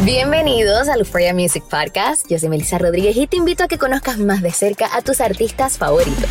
Bienvenidos al Euphoria Music Podcast. Yo soy Melissa Rodríguez y te invito a que conozcas más de cerca a tus artistas favoritos.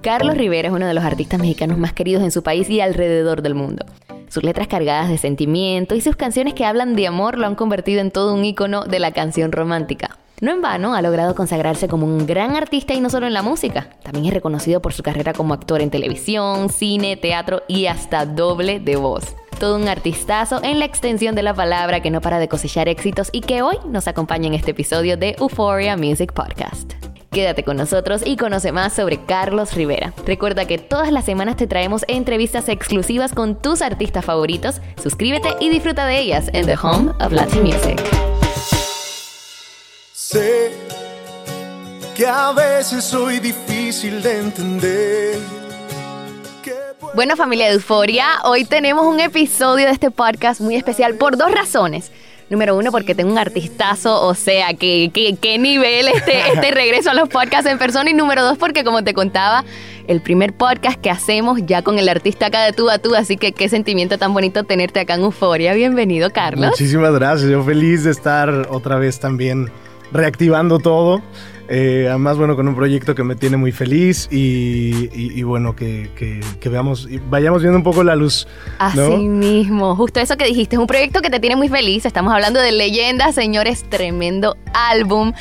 Carlos Rivera es uno de los artistas mexicanos más queridos en su país y alrededor del mundo. Sus letras cargadas de sentimiento y sus canciones que hablan de amor lo han convertido en todo un ícono de la canción romántica. No en vano ha logrado consagrarse como un gran artista y no solo en la música, también es reconocido por su carrera como actor en televisión, cine, teatro y hasta doble de voz. Todo un artistazo en la extensión de la palabra que no para de cosechar éxitos y que hoy nos acompaña en este episodio de Euphoria Music Podcast. Quédate con nosotros y conoce más sobre Carlos Rivera. Recuerda que todas las semanas te traemos entrevistas exclusivas con tus artistas favoritos. Suscríbete y disfruta de ellas en The Home of Latin Music. Sé que a veces soy difícil de entender. Bueno, familia de Euforia, hoy tenemos un episodio de este podcast muy especial por dos razones. Número uno, porque tengo un artistazo, o sea, que, qué nivel este, este regreso a los podcasts en persona. Y número dos, porque como te contaba, el primer podcast que hacemos ya con el artista acá de tú a tú. Así que qué sentimiento tan bonito tenerte acá en Euforia. Bienvenido, Carlos. Muchísimas gracias. Yo feliz de estar otra vez también reactivando todo. Eh, además, bueno, con un proyecto que me tiene muy feliz y, bueno, que, veamos, y vayamos viendo un poco la luz. Así mismo, justo eso que dijiste, es un proyecto que te tiene muy feliz. Estamos hablando de Leyendas, señores, tremendo álbum.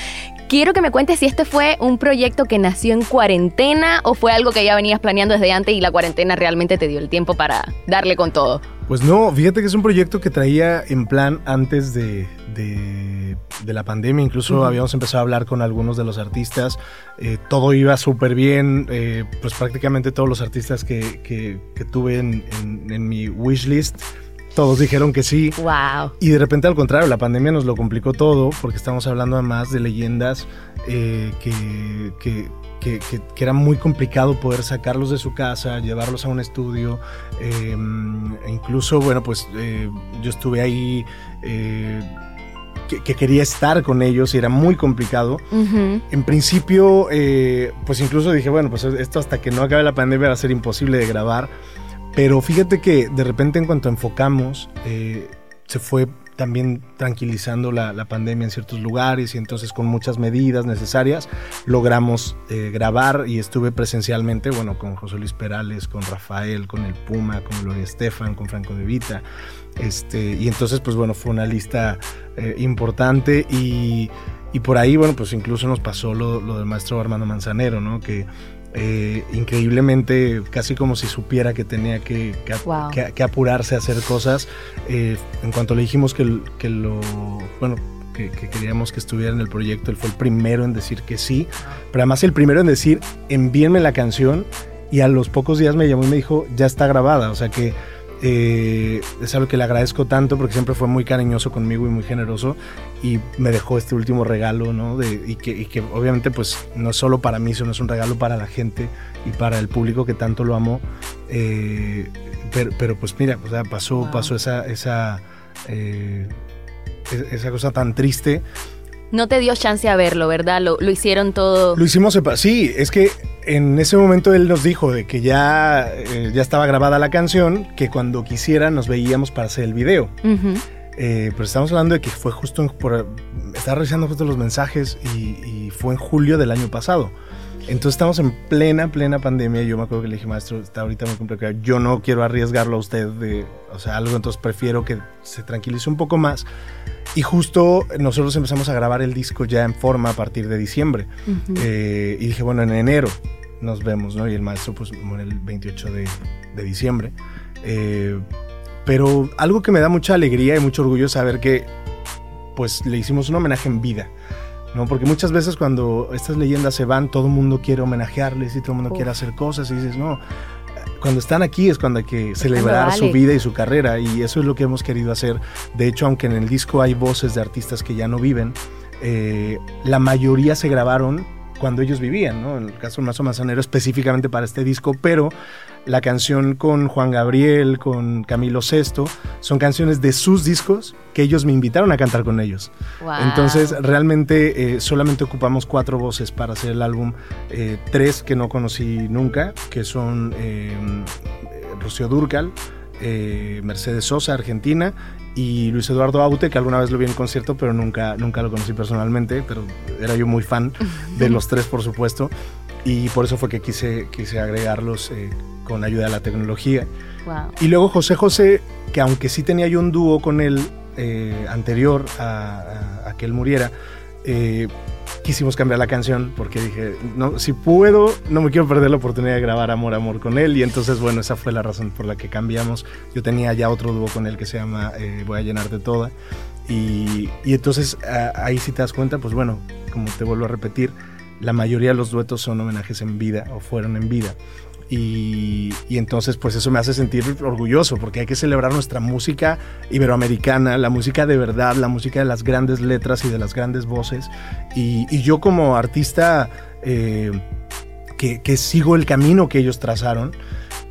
Quiero que me cuentes si este fue un proyecto que nació en cuarentena o fue algo que ya venías planeando desde antes y la cuarentena realmente te dio el tiempo para darle con todo. Pues no, fíjate que es un proyecto que traía en plan antes de, la pandemia. Incluso habíamos empezado a hablar con algunos de los artistas. Eh, todo iba súper bien. Eh, pues prácticamente todos los artistas que, tuve en, en, mi wishlist. Todos dijeron que sí. Wow. Y de repente, al contrario, la pandemia nos lo complicó todo porque estamos hablando además de leyendas eh, que, que, era muy complicado poder sacarlos de su casa, llevarlos a un estudio. Em, incluso, bueno, pues eh, yo estuve ahí. Eh, que, quería estar con ellos y era muy complicado. En principio, eh, pues incluso dije, bueno, pues esto hasta que no acabe la pandemia va a ser imposible de grabar. Pero fíjate que de repente en cuanto enfocamos, se fue también tranquilizando la, pandemia en ciertos lugares y entonces con muchas medidas necesarias logramos eh, grabar y estuve presencialmente, bueno, con José Luis Perales, con Rafael, con el Puma, con Gloria Estefan, con Franco de Vita. Este, y entonces, pues bueno, fue una lista eh, importante y, y, por ahí, bueno, pues incluso nos pasó lo, lo del maestro Armando Manzanero, ¿no? Que eh, increíblemente, casi como si supiera que tenía que, que, apurarse a hacer cosas. Eh, en cuanto le dijimos que, que lo, bueno, que, queríamos que estuviera en el proyecto, él fue el primero en decir que sí, pero además el primero en decir, envíenme la canción, y a los pocos días me llamó y me dijo, ya está grabada, o sea que eh, es algo que le agradezco tanto porque siempre fue muy cariñoso conmigo y muy generoso y me dejó este último regalo, ¿no? De, y, que, obviamente pues no es solo para mí, sino es un regalo para la gente y para el público que tanto lo amó. Eh, pero, pues mira, o sea, pasó, pasó esa, esa, eh, e-, esa cosa tan triste no te dio chance a verlo, ¿verdad? Lo, hicieron todo. Lo hicimos, sí, es que en ese momento él nos dijo de que ya, eh, ya estaba grabada la canción, que cuando quisiera nos veíamos para hacer el video. Eh, pero estamos hablando de que fue justo por. Estaba revisando justo los mensajes y, fue en julio del año pasado. Entonces estamos en plena, plena pandemia. Yo me acuerdo que le dije, maestro, está ahorita muy complicado. Yo no quiero arriesgarlo a usted de, o sea, algo, entonces prefiero que se tranquilice un poco más. Y justo nosotros empezamos a grabar el disco ya en forma a partir de diciembre. Eh, y dije, bueno, en enero nos vemos, ¿no? Y el maestro pues muere el 28 de, de diciembre. Eh, pero algo que me da mucha alegría y mucho orgullo es saber que pues le hicimos un homenaje en vida. ¿No? Porque muchas veces cuando estas leyendas se van, todo el mundo quiere homenajearles y todo el mundo quiere hacer cosas y dices, no, cuando están aquí es cuando hay que celebrar su vida y su carrera y eso es lo que hemos querido hacer. De hecho, aunque en el disco hay voces de artistas que ya no viven, eh, la mayoría se grabaron cuando ellos vivían, ¿no? En el caso del Mazo Manzanero específicamente para este disco, pero la canción con Juan Gabriel, con Camilo Sesto, son canciones de sus discos que ellos me invitaron a cantar con ellos. Entonces, realmente eh, solamente ocupamos cuatro voces para hacer el álbum, eh, tres que no conocí nunca, que son eh, Rocío Durcal, Mercedes Sosa, Argentina, y Luis Eduardo Aute, que alguna vez lo vi en concierto, pero nunca, nunca lo conocí personalmente, pero era yo muy fan de los tres, por supuesto, y por eso fue que quise, quise agregarlos con ayuda de la tecnología. Y luego José José, que aunque sí tenía yo un dúo con él eh, anterior a, que él muriera, eh, quisimos cambiar la canción porque dije, no, si puedo, no me quiero perder la oportunidad de grabar Amor, Amor con él. Y entonces, bueno, esa fue la razón por la que cambiamos. Yo tenía ya otro dúo con él que se llama eh, Voy a llenarte toda. Y, y entonces ahí si te das cuenta, pues bueno, como te vuelvo a repetir, la mayoría de los duetos son homenajes en vida o fueron en vida. Y, entonces pues eso me hace sentir orgulloso porque hay que celebrar nuestra música iberoamericana, la música de verdad, la música de las grandes letras y de las grandes voces. Y, yo como artista eh, que, sigo el camino que ellos trazaron,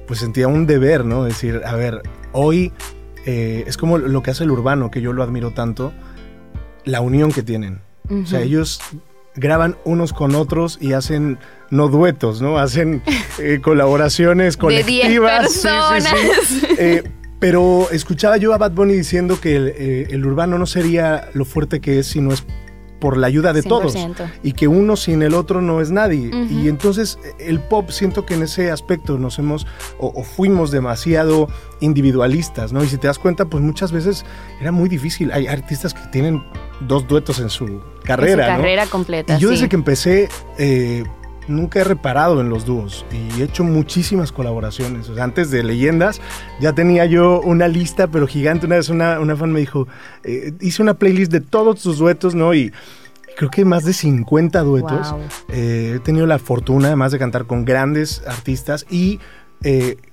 pues sentía un deber, ¿no? Decir, a ver, hoy eh, es como lo que hace el urbano, que yo lo admiro tanto, la unión que tienen. O sea, ellos graban unos con otros y hacen no duetos, ¿no? Hacen eh, colaboraciones colectivas. De personas. Eh, pero escuchaba yo a Bad Bunny diciendo que eh, el, urbano no sería lo fuerte que es si no es por la ayuda de todos y que uno sin el otro no es nadie. Y entonces el pop siento que en ese aspecto nos hemos o, fuimos demasiado individualistas, ¿no? Y si te das cuenta, pues muchas veces era muy difícil. Hay artistas que tienen dos duetos en su carrera. En su carrera completa. Y yo desde que empecé eh, nunca he reparado en los dúos y he hecho muchísimas colaboraciones. O sea, antes de Leyendas ya tenía yo una lista, pero gigante. Una vez una, una fan me dijo, eh, hice una playlist de todos tus duetos, ¿no? Y creo que más de 50 duetos. Eh, he tenido la fortuna además de cantar con grandes artistas y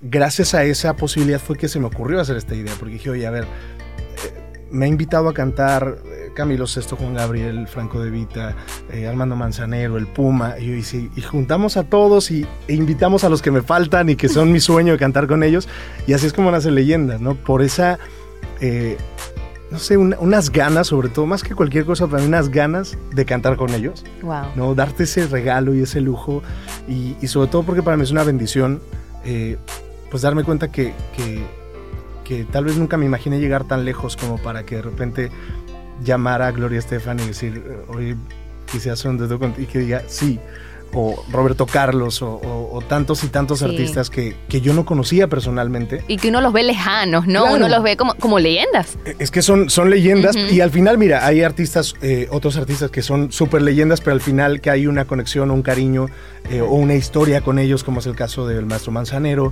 gracias a esa posibilidad fue que se me ocurrió hacer esta idea, porque dije, oye, a ver, me ha invitado a cantar Camilo Sesto, Juan Gabriel, Franco de Vita, eh, Armando Manzanero, el Puma, y, y, juntamos a todos y, e invitamos a los que me faltan y que son mi sueño de cantar con ellos, y así es como nacen leyendas, ¿no? Por esa, eh, no sé, unas ganas, sobre todo, más que cualquier cosa, para mí unas ganas de cantar con ellos, wow. ¿no? Darte ese regalo y ese lujo, y, sobre todo porque para mí es una bendición, eh, pues darme cuenta que, que que tal vez nunca me imaginé llegar tan lejos como para que de repente llamar a Gloria Estefan y decir, oye, quise hacer un dedo y que diga sí, o Roberto Carlos, o, tantos y tantos artistas que, que, yo no conocía personalmente. Y que uno los ve lejanos, ¿no? Uno los ve como, como leyendas. Es que son, son leyendas y al final, mira, hay artistas, eh, otros artistas que son súper leyendas, pero al final que hay una conexión un cariño eh, o una historia con ellos, como es el caso del maestro Manzanero.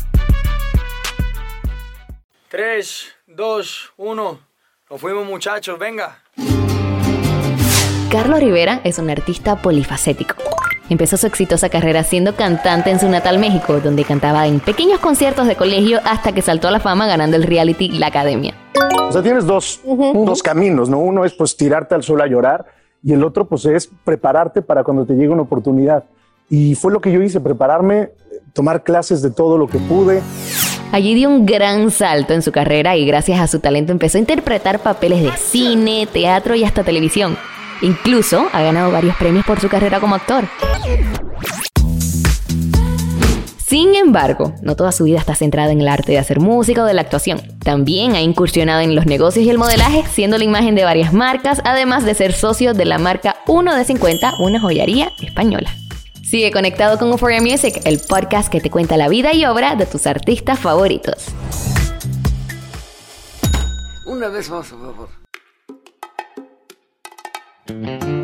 3, 2, 1. Nos fuimos muchachos, venga. Carlos Rivera es un artista polifacético. Empezó su exitosa carrera siendo cantante en su natal México, donde cantaba en pequeños conciertos de colegio hasta que saltó a la fama ganando el reality La Academia. O sea, tienes dos, dos caminos, ¿no? Uno es pues tirarte al sol a llorar y el otro pues es prepararte para cuando te llegue una oportunidad. Y fue lo que yo hice, prepararme, tomar clases de todo lo que pude. Allí dio un gran salto en su carrera y gracias a su talento empezó a interpretar papeles de cine, teatro y hasta televisión. Incluso ha ganado varios premios por su carrera como actor. Sin embargo, no toda su vida está centrada en el arte de hacer música o de la actuación. También ha incursionado en los negocios y el modelaje, siendo la imagen de varias marcas, además de ser socio de la marca 1 de 50, una joyería española. Sigue conectado con Euphoria Music, el podcast que te cuenta la vida y obra de tus artistas favoritos. Una vez más, por favor.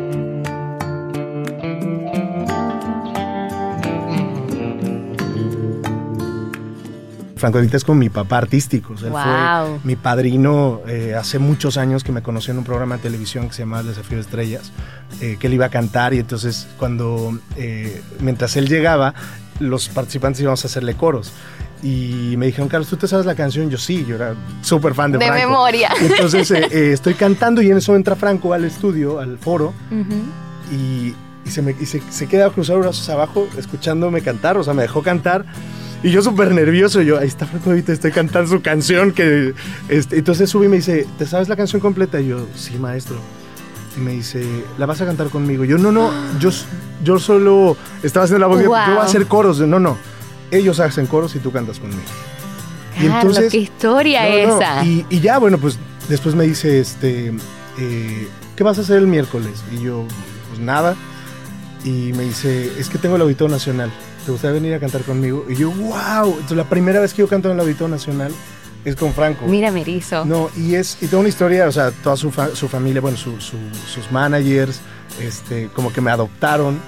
Franco Evita es como mi papá artístico. O sea, él fue mi padrino eh, hace muchos años que me conoció en un programa de televisión que se llamaba El Desafío de Estrellas, eh, que él iba a cantar y entonces cuando, eh, mientras él llegaba, los participantes íbamos a hacerle coros. Y me dijeron, Carlos, ¿tú te sabes la canción? Yo sí, yo era súper fan de, De Franco. memoria. Entonces eh, eh, estoy cantando y en eso entra Franco al estudio, al foro, y, y se, me, y se, se queda a cruzar brazos abajo escuchándome cantar, o sea, me dejó cantar. Y yo súper nervioso, yo, ahí está Franco ahorita estoy cantando su canción. que este, Entonces sube y me dice, ¿te sabes la canción completa? Y yo, sí, maestro. Y me dice, ¿la vas a cantar conmigo? Yo, no, no, yo, yo solo estaba haciendo la voz, yo- yo voy Wow. a hacer coros. No, no, ellos hacen coros y tú cantas conmigo. Carlos, qué historia no, no, esa. Y, y ya, bueno, pues después me dice, este, eh, ¿qué vas a hacer el miércoles? Y yo, pues nada. Y me dice, es que tengo el Auditorio Nacional. ¿Te gustaría venir a cantar conmigo? Y yo, wow. Entonces, la primera vez que yo canto en el Auditorio Nacional es con Franco. Mira, me erizo. No, y es y toda una historia, o sea, toda su, fa- su familia, bueno, su- su- sus managers, este, como que me adoptaron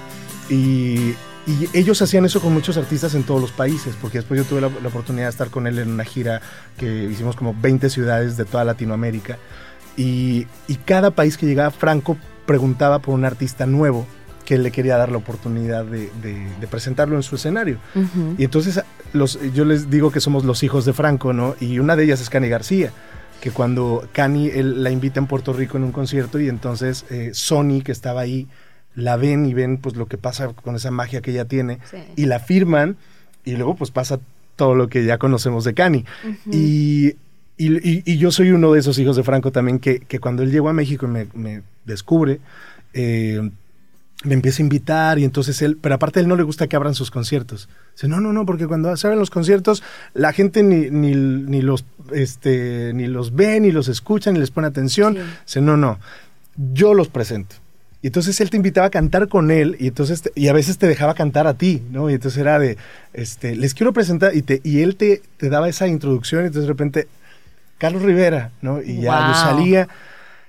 y, y ellos hacían eso con muchos artistas en todos los países, porque después yo tuve la, la oportunidad de estar con él en una gira que hicimos como 20 ciudades de toda Latinoamérica y, y cada país que llegaba, Franco preguntaba por un artista nuevo que él le quería dar la oportunidad de, de- de presentarlo en su escenario. Y entonces los, yo les digo que somos los hijos de Franco, ¿no? Y una de ellas es Cani García, que cuando Cani él, la invita en Puerto Rico en un concierto y entonces eh, Sony, que estaba ahí, la ven y ven pues lo que pasa con esa magia que ella tiene Sí. y la firman y luego pues pasa todo lo que ya conocemos de Cani. y, y, y- y yo soy uno de esos hijos de Franco también que, que cuando él llegó a México y me, me descubre, eh, me empieza a invitar y entonces él, pero aparte a él no le gusta que abran sus conciertos. Dice, no, no, no, porque cuando se abren los conciertos la gente ni, ni, ni los, este, ni los ve, ni los escucha, ni les pone atención. Dice, no, no, yo los presento. Y entonces él te invitaba a cantar con él y entonces te- y a veces te dejaba cantar a ti, ¿no? Y entonces era de, este, les quiero presentar y, te, y él te, te daba esa introducción y entonces de repente, Carlos Rivera, ¿no? Y ya yo Wow. salía.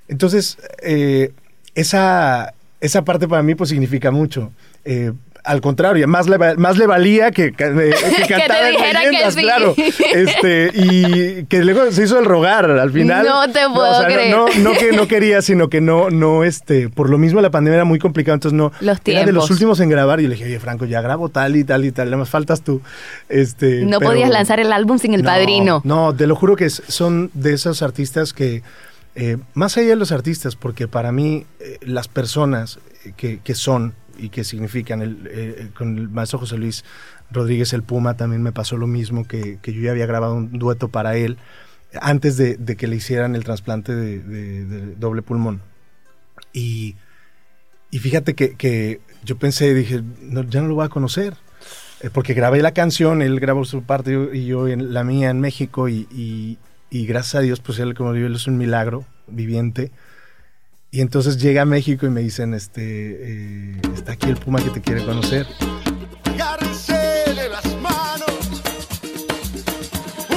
Entonces, eh, esa, esa parte para mí pues significa mucho. Eh, al contrario, más le, más le valía que, que, que cantara en leyendas, claro. Este, y que luego se hizo el rogar al final. No te puedo creer. No, no, que no quería, sino que no, no, este, por lo mismo la pandemia era muy complicada, entonces no. Los era de los últimos en grabar y le dije, oye, Franco, ya grabo tal y tal y tal, más faltas tú. Este, no podías lanzar el álbum sin el padrino. No, te lo juro que son de esos artistas que, eh, más allá de los artistas, porque para mí eh, las personas que, que son y que significan. Eh, con el maestro José Luis Rodríguez el Puma también me pasó lo mismo, que, yo ya había grabado un dueto para él antes de, que le hicieran el trasplante de, doble pulmón. Y, y fíjate que, yo pensé, dije, no, ya no lo voy a conocer. Eh, porque grabé la canción, él grabó su parte y yo en, la mía en México y, gracias a Dios, pues él como digo, él es un milagro viviente y entonces llega a México y me dicen, este, eh, está aquí el Puma que te quiere conocer. de las manos,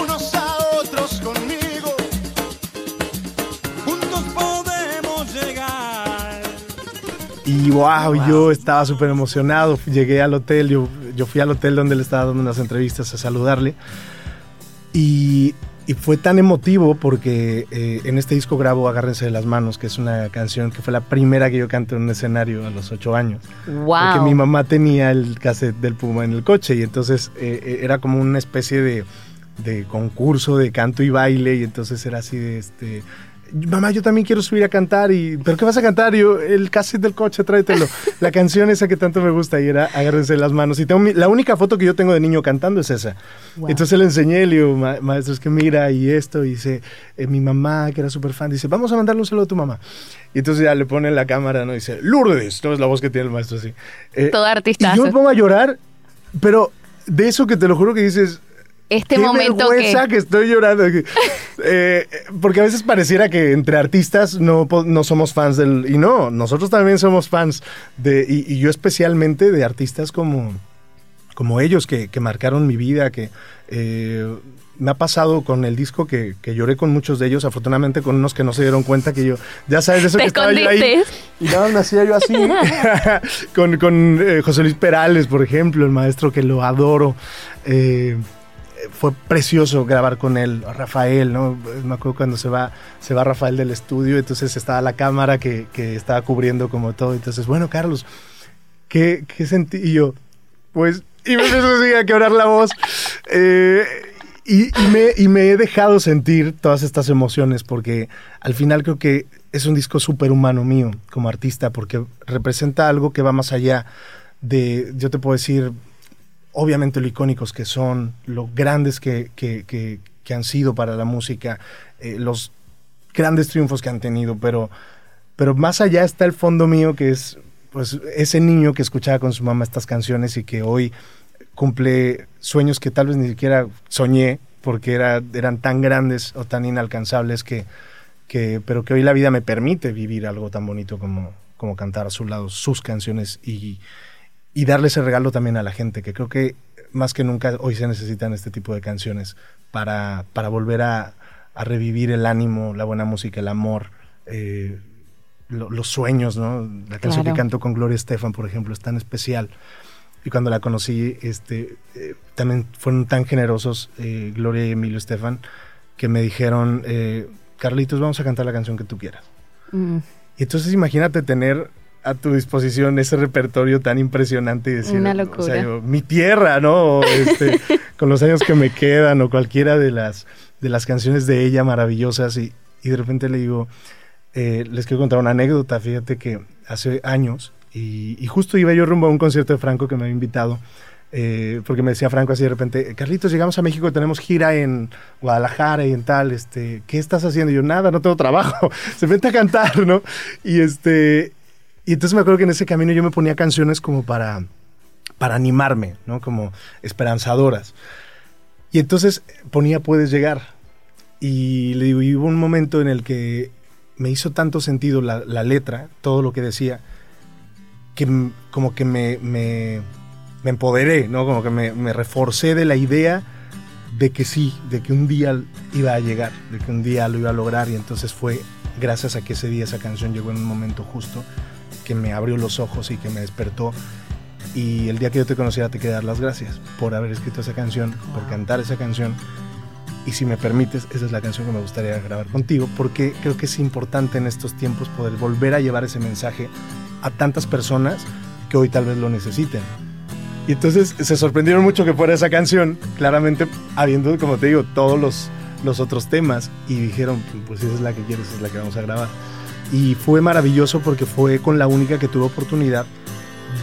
unos a otros conmigo. Juntos podemos llegar. Y wow, yo estaba súper emocionado. Llegué al hotel, yo, yo fui al hotel donde le estaba dando unas entrevistas a saludarle. Y y fue tan emotivo porque eh, en este disco grabo Agárrense de las manos, que es una canción que fue la primera que yo canté en un escenario a los ocho años. Wow. Porque mi mamá tenía el cassette del Puma en el coche y entonces eh, eh, era como una especie de, de concurso de canto y baile y entonces era así de este mamá, yo también quiero subir a cantar. y ¿Pero qué vas a cantar? yo, el cassette del coche, tráetelo. La canción esa que tanto me gusta y era Agárrense las manos. Y tengo la única foto que yo tengo de niño cantando es esa. Entonces le enseñé, le digo, maestro, es que mira y esto. Y dice, eh, mi mamá, que era súper fan, dice, vamos a mandarle un saludo a tu mamá. Y entonces ya le pone la cámara, ¿no? dice, Lourdes, no es la voz que tiene el maestro así. Eh, Todo artista. Y yo me pongo a llorar, pero de eso que te lo juro que dices, este Qué momento vergüenza que... estoy llorando. Eh, porque a veces pareciera que entre artistas no, no somos fans del... Y no, nosotros también somos fans de... Y, yo especialmente de artistas como, como ellos que, que marcaron mi vida, que... Eh, me ha pasado con el disco que, que, lloré con muchos de ellos, afortunadamente con unos que no se dieron cuenta que yo, ya sabes, de eso que estaba yo ahí. Y nada me hacía yo así. con con eh, José Luis Perales, por ejemplo, el maestro que lo adoro. Eh, fue precioso grabar con él, Rafael, ¿no? Me acuerdo cuando se va, se va Rafael del estudio, entonces estaba la cámara que, que estaba cubriendo como todo, entonces, bueno, Carlos, ¿qué, qué sentí? Y yo, pues, y me empezó a quebrar la voz. Eh, y, me, y me he dejado sentir todas estas emociones porque al final creo que es un disco súper humano mío como artista porque representa algo que va más allá de, yo te puedo decir, obviamente lo icónicos que son, lo grandes que, que, han sido para la música, eh, los grandes triunfos que han tenido, pero, pero más allá está el fondo mío que es pues ese niño que escuchaba con su mamá estas canciones y que hoy cumple sueños que tal vez ni siquiera soñé porque era, eran tan grandes o tan inalcanzables que, que, pero que hoy la vida me permite vivir algo tan bonito como, como cantar a su lado sus canciones y, y darle ese regalo también a la gente, que creo que más que nunca hoy se necesitan este tipo de canciones para, para volver a, revivir el ánimo, la buena música, el amor, eh, los sueños, ¿no? La canción que canto con Gloria Estefan, por ejemplo, es tan especial. Y cuando la conocí, este, eh, también fueron tan generosos eh, Gloria y Emilio Estefan que me dijeron, Carlitos, vamos a cantar la canción que tú quieras. Mm. Y entonces imagínate tener a tu disposición ese repertorio tan impresionante y decir, Una locura. O sea, mi tierra, ¿no? Este, con los años que me quedan o cualquiera de las, de las canciones de ella maravillosas y, y de repente le digo, eh, les quiero contar una anécdota, fíjate que hace años y, y, justo iba yo rumbo a un concierto de Franco que me había invitado. Eh, porque me decía Franco así de repente, Carlitos, llegamos a México, tenemos gira en Guadalajara y en tal, este, ¿qué estás haciendo? Y yo, nada, no tengo trabajo, se vente a cantar, ¿no? Y este, y entonces me acuerdo que en ese camino yo me ponía canciones como para, para animarme, ¿no? Como esperanzadoras. Y entonces ponía Puedes llegar. Y le digo, y hubo un momento en el que me hizo tanto sentido la, letra, todo lo que decía, que como que me, me, empoderé, ¿no? Como que me, me, reforcé de la idea de que sí, de que un día iba a llegar, de que un día lo iba a lograr. Y entonces fue gracias a que ese día esa canción llegó en un momento justo que me abrió los ojos y que me despertó. y el día que yo te conociera te quería dar las gracias por haber escrito esa canción, por cantar esa canción. Y si me permites, esa es la canción que me gustaría grabar contigo, porque creo que es importante en estos tiempos poder volver a llevar ese mensaje a tantas personas que hoy tal vez lo necesiten. Y entonces se sorprendieron mucho que fuera esa canción, claramente habiendo, como te digo, todos los, los otros temas, y dijeron, pues si esa es la que quieres, esa es la que vamos a grabar. Y fue maravilloso porque fue con la única que tuve oportunidad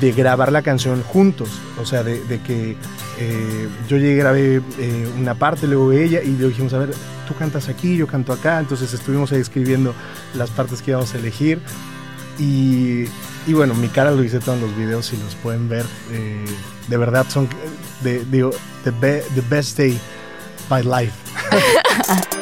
de grabar la canción juntos. O sea, de, que eh, yo llegué, grabé eh, una parte, luego ella, y le dijimos, a ver, tú cantas aquí, yo canto acá. Entonces estuvimos ahí escribiendo las partes que íbamos a elegir. Y, y bueno, mi cara lo hice todos los videos y los pueden ver. Eh, de verdad son, de, digo, the, be- the best day by life.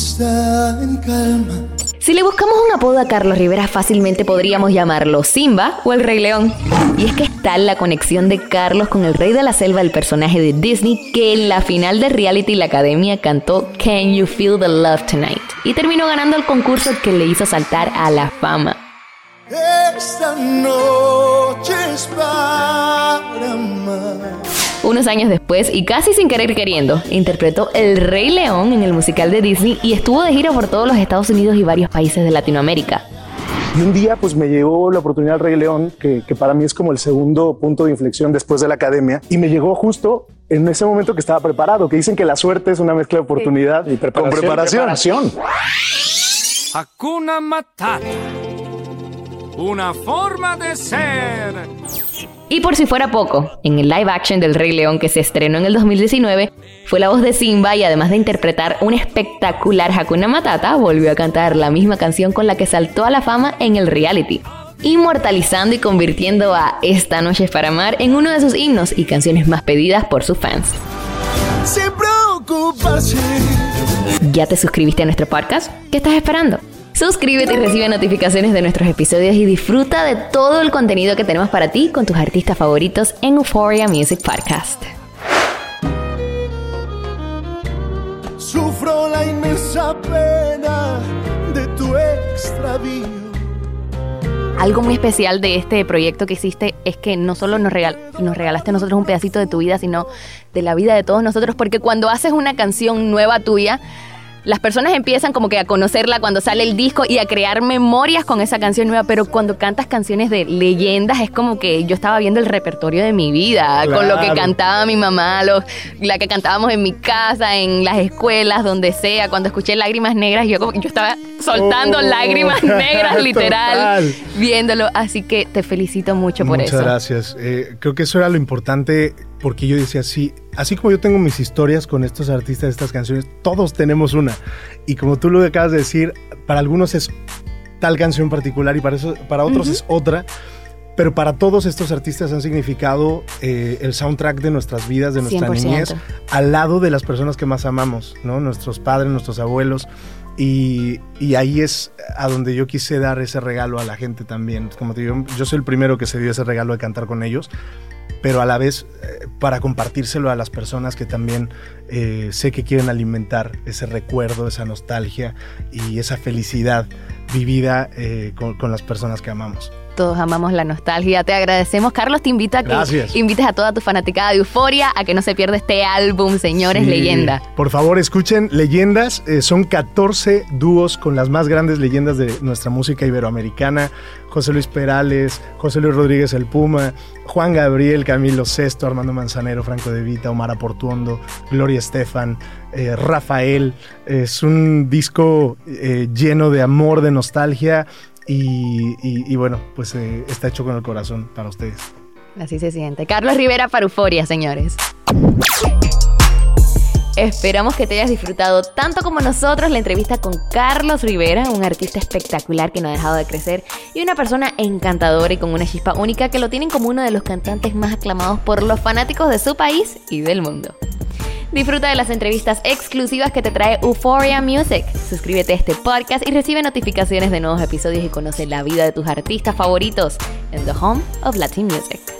Todo está en calma. Si le buscamos un apodo a Carlos Rivera, fácilmente podríamos llamarlo Simba o el Rey León. Y es que es tal la conexión de Carlos con el Rey de la Selva, el personaje de Disney, que en la final de reality la academia cantó Can You Feel the Love Tonight? Y terminó ganando el concurso que le hizo saltar a la fama. Esta noche es para amar. Unos años después, y casi sin querer queriendo, interpretó El Rey León en el musical de Disney y estuvo de gira por todos los Estados Unidos y varios países de Latinoamérica. Y un día pues me llegó la oportunidad del Rey León, que, que para mí es como el segundo punto de inflexión después de la academia, y me llegó justo en ese momento que estaba preparado, que dicen que la suerte es una mezcla de oportunidad y con preparación. Hakuna Matata. Una forma de ser. Y por si fuera poco, en el live action del Rey León que se estrenó en el 2019, fue la voz de Simba y además de interpretar un espectacular Hakuna Matata, volvió a cantar la misma canción con la que saltó a la fama en el reality, inmortalizando y convirtiendo a Esta Noche es para Amar en uno de sus himnos y canciones más pedidas por sus fans. Sin preocuparse. ¿Ya te suscribiste a nuestro podcast? ¿Qué estás esperando? Suscríbete y recibe notificaciones de nuestros episodios y disfruta de todo el contenido que tenemos para ti con tus artistas favoritos en Euphoria Music Podcast. Sufro la inmensa pena de tu extravío. Algo muy especial de este proyecto que hiciste es que no solo nos, regal- nos regalaste a nosotros un pedacito de tu vida, sino de la vida de todos nosotros, porque cuando haces una canción nueva tuya, las personas empiezan como que a conocerla cuando sale el disco y a crear memorias con esa canción nueva, pero cuando cantas canciones de leyendas es como que yo estaba viendo el repertorio de mi vida, con lo que cantaba mi mamá, lo- la que cantábamos en mi casa, en las escuelas, donde sea, cuando escuché Lágrimas Negras, yo, como- yo estaba soltando Oh, lágrimas negras, literal, total. viéndolo, así que te felicito mucho por Muchas eso. gracias. Eh, creo que eso era lo importante porque yo decía, sí, así como yo tengo mis historias con estos artistas, estas canciones, todos tenemos una. Y como tú lo acabas de decir, para algunos es tal canción particular y para, eso, para otros es otra. Pero para todos estos artistas han significado eh, el soundtrack de nuestras vidas, de nuestra 100%. niñez, al lado de las personas que más amamos, ¿no? Nuestros padres, nuestros abuelos. Y, y ahí es a donde yo quise dar ese regalo a la gente también. Como te digo, yo soy el primero que se dio ese regalo de cantar con ellos, pero a la vez eh, para compartírselo a las personas que también eh, sé que quieren alimentar ese recuerdo, esa nostalgia y esa felicidad vivida eh, con, con las personas que amamos. Todos amamos la nostalgia. Te agradecemos. Carlos, te invito a que Gracias. invites a toda tu fanaticada de Euforia a que no se pierda este álbum, señores, Sí, leyenda. Por favor, escuchen Leyendas. eh, son 14 dúos con las más grandes leyendas de nuestra música iberoamericana. José Luis Perales, José Luis Rodríguez El Puma, Juan Gabriel, Camilo Sesto, Armando Manzanero, Franco De Vita, Omar Aportuondo, Gloria Estefan, eh, Rafael. Es un disco eh, lleno de amor, de nostalgia y, bueno, pues eh, está hecho con el corazón para ustedes. Así se siente. Carlos Rivera para Euforia, señores. Esperamos que te hayas disfrutado tanto como nosotros la entrevista con Carlos Rivera, un artista espectacular que no ha dejado de crecer y una persona encantadora y con una chispa única que lo tienen como uno de los cantantes más aclamados por los fanáticos de su país y del mundo. Disfruta de las entrevistas exclusivas que te trae Euphoria Music. Suscríbete a este podcast y recibe notificaciones de nuevos episodios y conoce la vida de tus artistas favoritos en The Home of Latin Music.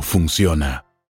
funciona.